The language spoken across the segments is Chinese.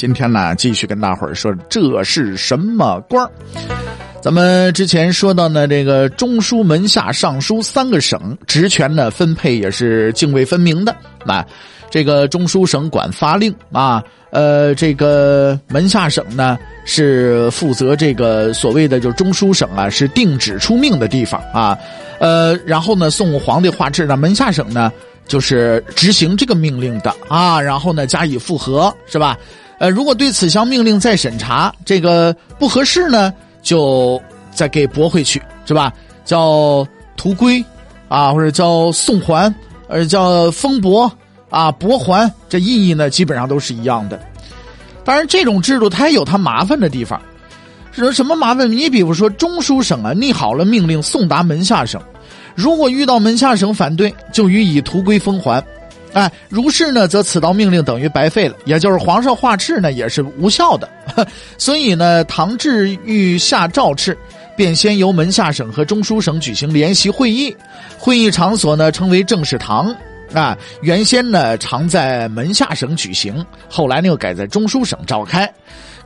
今天呢，继续跟大伙儿说这是什么官儿？咱们之前说到呢，这个中书门下尚书三个省职权呢分配也是泾渭分明的啊。这个中书省管发令啊，呃，这个门下省呢是负责这个所谓的就中书省啊是定旨出命的地方啊，呃，然后呢送皇帝画制呢，门下省呢就是执行这个命令的啊，然后呢加以复核是吧？呃，如果对此项命令再审查，这个不合适呢，就再给驳回去，是吧？叫图归，啊，或者叫送还，呃，叫封驳，啊，驳还，这意义呢，基本上都是一样的。当然，这种制度它也有它麻烦的地方。是什么麻烦？你比如说，中书省啊，拟好了命令送达门下省，如果遇到门下省反对，就予以图归封还。哎，如是呢，则此道命令等于白费了，也就是皇上画敕呢也是无效的。所以呢，唐制欲下诏敕，便先由门下省和中书省举行联席会议，会议场所呢称为正式堂。啊，原先呢常在门下省举行，后来呢又改在中书省召开。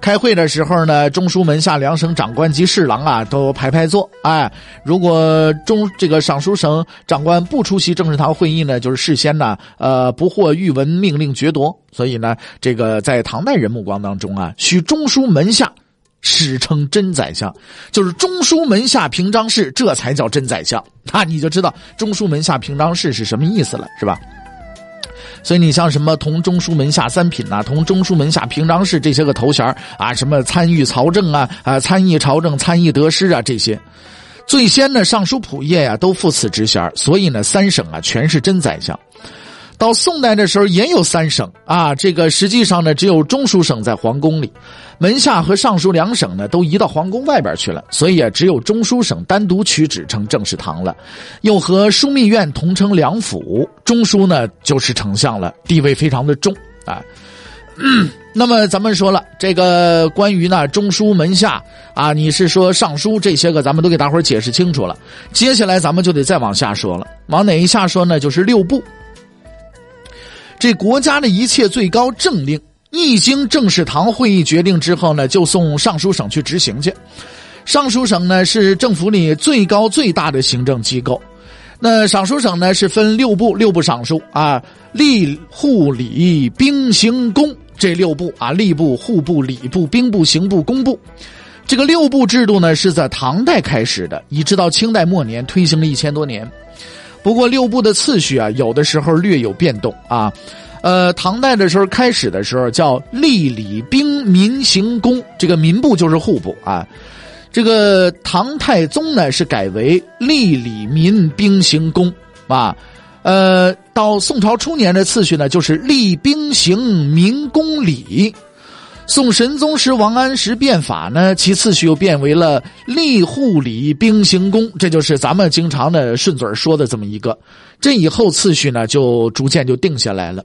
开会的时候呢，中书门下两省长官及侍郎啊都排排坐。哎，如果中这个尚书省长官不出席政事堂会议呢，就是事先呢呃不获御文命令决夺。所以呢，这个在唐代人目光当中啊，许中书门下史称真宰相，就是中书门下平章事，这才叫真宰相。那你就知道中书门下平章事是什么意思了，是吧？所以你像什么同中书门下三品呐，同中书门下平章事这些个头衔啊，什么参与朝政啊，啊参议朝政、参议得失啊这些，最先呢尚书仆射呀都负此职衔，所以呢三省啊全是真宰相。到宋代的时候也有三省啊，这个实际上呢只有中书省在皇宫里，门下和尚书两省呢都移到皇宫外边去了，所以啊只有中书省单独取旨称政事堂了，又和枢密院同称两府，中书呢就是丞相了，地位非常的重啊。那么咱们说了，这个关于呢中书门下啊，你是说尚书这些个，咱们都给大伙解释清楚了。接下来咱们就得再往下说了，往哪一下说呢？就是六部。这国家的一切最高政令，一经政事堂会议决定之后呢，就送尚书省去执行去。尚书省呢是政府里最高最大的行政机构。那尚书省呢是分六部，六部尚书啊，吏、户、礼、兵、刑、工这六部啊，吏部、户部、礼部、兵部、刑部、工部。这个六部制度呢是在唐代开始的，一直到清代末年推行了一千多年。不过六部的次序啊，有的时候略有变动啊。呃，唐代的时候开始的时候叫吏礼兵民刑工，这个民部就是户部啊。这个唐太宗呢是改为吏礼民兵刑工啊。呃，到宋朝初年的次序呢就是吏兵刑民工礼。宋神宗时，王安石变法呢，其次序又变为了吏户礼兵刑工，这就是咱们经常的顺嘴说的这么一个。这以后次序呢，就逐渐就定下来了。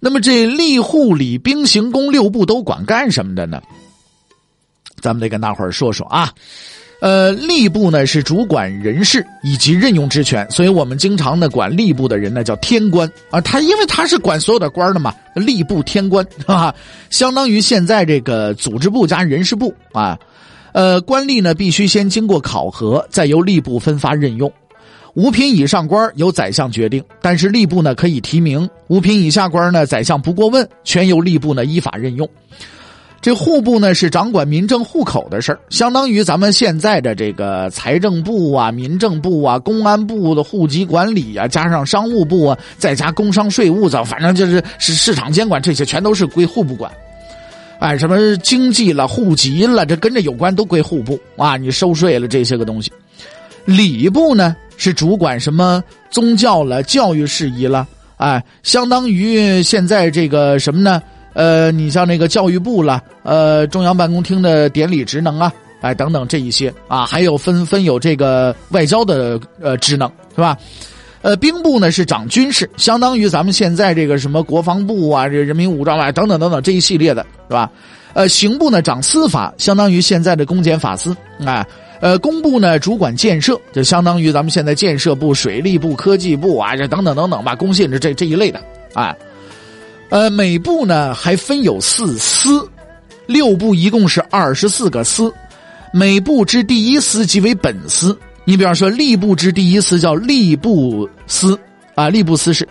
那么这吏户礼兵刑工六部都管干什么的呢？咱们得跟大伙儿说说啊。呃，吏部呢是主管人事以及任用职权，所以我们经常呢管吏部的人呢叫天官啊。他因为他是管所有的官的嘛，吏部天官啊，相当于现在这个组织部加人事部啊。呃，官吏呢必须先经过考核，再由吏部分发任用。五品以上官由宰相决定，但是吏部呢可以提名；五品以下官呢，宰相不过问，全由吏部呢依法任用。这户部呢是掌管民政户口的事儿，相当于咱们现在的这个财政部啊、民政部啊、公安部的户籍管理啊，加上商务部啊，再加工商税务的，反正就是是市场监管这些，全都是归户部管。哎，什么经济了、户籍了，这跟着有关都归户部啊。你收税了这些个东西，礼部呢是主管什么宗教了、教育事宜了，哎，相当于现在这个什么呢？呃，你像那个教育部了，呃，中央办公厅的典礼职能啊，哎，等等这一些啊，还有分分有这个外交的呃职能是吧？呃，兵部呢是掌军事，相当于咱们现在这个什么国防部啊，这人民武装啊等等等等这一系列的是吧？呃，刑部呢掌司法，相当于现在的公检法司啊。呃，工部呢主管建设，就相当于咱们现在建设部、水利部、科技部啊，这等等等等吧，工信这这这一类的啊。呃，每部呢还分有四司，六部一共是二十四个司，每部之第一司即为本司。你比方说，吏部之第一司叫吏部司啊，吏部司是，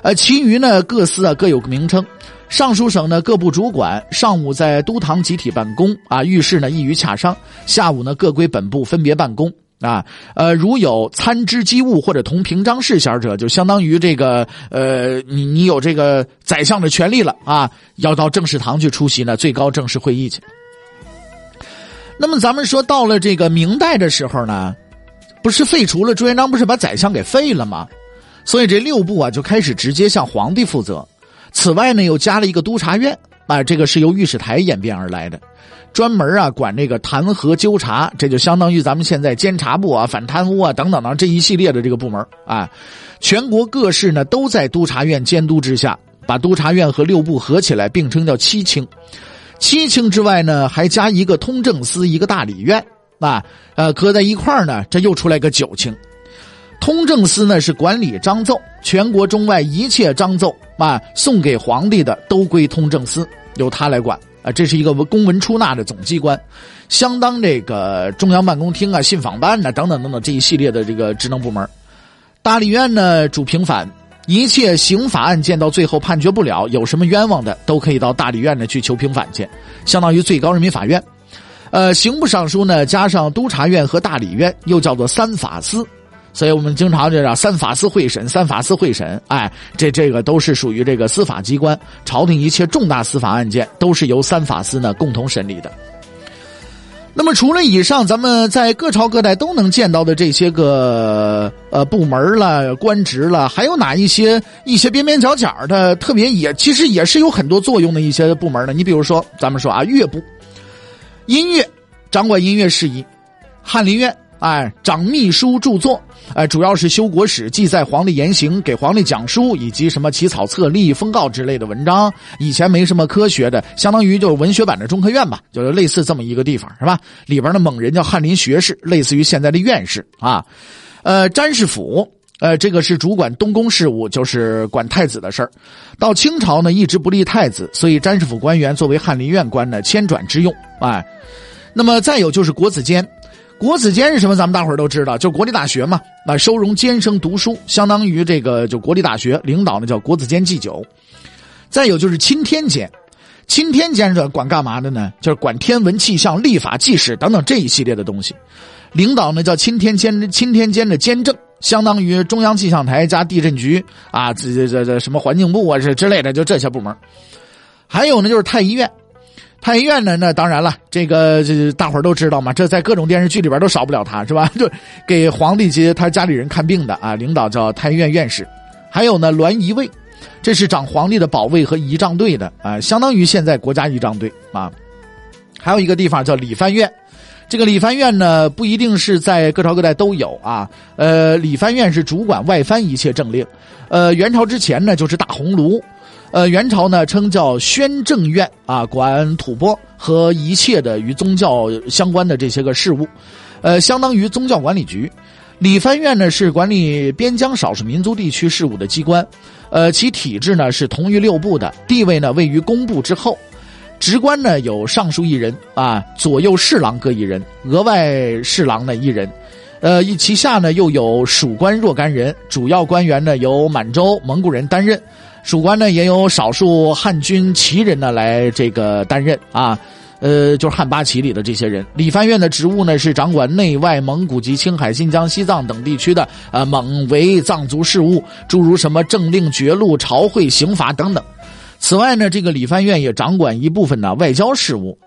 呃，其余呢各司啊各有个名称。尚书省呢各部主管，上午在都堂集体办公啊，遇事呢易于洽商；下午呢各归本部分别办公啊。呃，如有参知机务或者同平章事衔者，就相当于这个呃，你你有这个宰相的权利了啊，要到正式堂去出席呢最高正式会议去。那么咱们说到了这个明代的时候呢。不是废除了朱元璋，不是把宰相给废了吗？所以这六部啊就开始直接向皇帝负责。此外呢，又加了一个督察院啊，这个是由御史台演变而来的，专门啊管这个弹劾纠察，这就相当于咱们现在监察部啊、反贪污啊等等等这一系列的这个部门啊。全国各市呢都在督察院监督之下，把督察院和六部合起来并称叫七卿。七卿之外呢，还加一个通政司，一个大理院。啊，呃，搁在一块儿呢，这又出来个九卿。通政司呢是管理章奏，全国中外一切章奏啊，送给皇帝的都归通政司，由他来管这是一个公文出纳的总机关，相当这个中央办公厅啊、信访办呐等等等等这一系列的这个职能部门。大理院呢主平反，一切刑法案件到最后判决不了，有什么冤枉的，都可以到大理院呢去求平反去，相当于最高人民法院。呃，刑部尚书呢，加上督察院和大理院，又叫做三法司，所以我们经常就叫三法司会审，三法司会审。哎，这这个都是属于这个司法机关，朝廷一切重大司法案件都是由三法司呢共同审理的。那么，除了以上咱们在各朝各代都能见到的这些个呃部门了、官职了，还有哪一些一些边边角角的特别也其实也是有很多作用的一些部门呢？你比如说，咱们说啊，乐部。音乐，掌管音乐事宜；翰林院，哎，掌秘书著作，哎，主要是修国史、记载皇帝言行、给皇帝讲书，以及什么起草册立、封告之类的文章。以前没什么科学的，相当于就是文学版的中科院吧，就是类似这么一个地方，是吧？里边的猛人叫翰林学士，类似于现在的院士啊。呃，詹事府，呃，这个是主管东宫事务，就是管太子的事儿。到清朝呢，一直不立太子，所以詹事府官员作为翰林院官呢，迁转之用，哎。那么再有就是国子监，国子监是什么？咱们大伙儿都知道，就国立大学嘛。那收容监生读书，相当于这个就国立大学领导呢叫国子监祭酒。再有就是钦天监，钦天监是管干嘛的呢？就是管天文气象、历法纪史等等这一系列的东西。领导呢叫钦天监，钦天监的监正，相当于中央气象台加地震局啊，这这这这什么环境部啊这之类的，就这些部门。还有呢就是太医院。太医院呢？那当然了，这个这大伙儿都知道嘛，这在各种电视剧里边都少不了他，是吧？就给皇帝及他家里人看病的啊，领导叫太医院院士。还有呢，栾仪卫，这是掌皇帝的保卫和仪仗队的啊，相当于现在国家仪仗队啊。还有一个地方叫理藩院，这个理藩院呢不一定是在各朝各代都有啊。呃，理藩院是主管外藩一切政令。呃，元朝之前呢就是大鸿胪。呃，元朝呢称叫宣政院啊，管吐蕃和一切的与宗教相关的这些个事务，呃，相当于宗教管理局。理藩院呢是管理边疆少数民族地区事务的机关，呃，其体制呢是同于六部的，地位呢位于工部之后，职官呢有尚书一人啊，左右侍郎各一人，额外侍郎呢一人，呃，其下呢又有属官若干人，主要官员呢由满洲蒙古人担任。属官呢也有少数汉军旗人呢来这个担任啊，呃，就是汉八旗里的这些人。理藩院的职务呢是掌管内外蒙古及青海、新疆、西藏等地区的呃蒙维藏族事务，诸如什么政令、爵禄、朝会、刑罚等等。此外呢，这个理藩院也掌管一部分的外交事务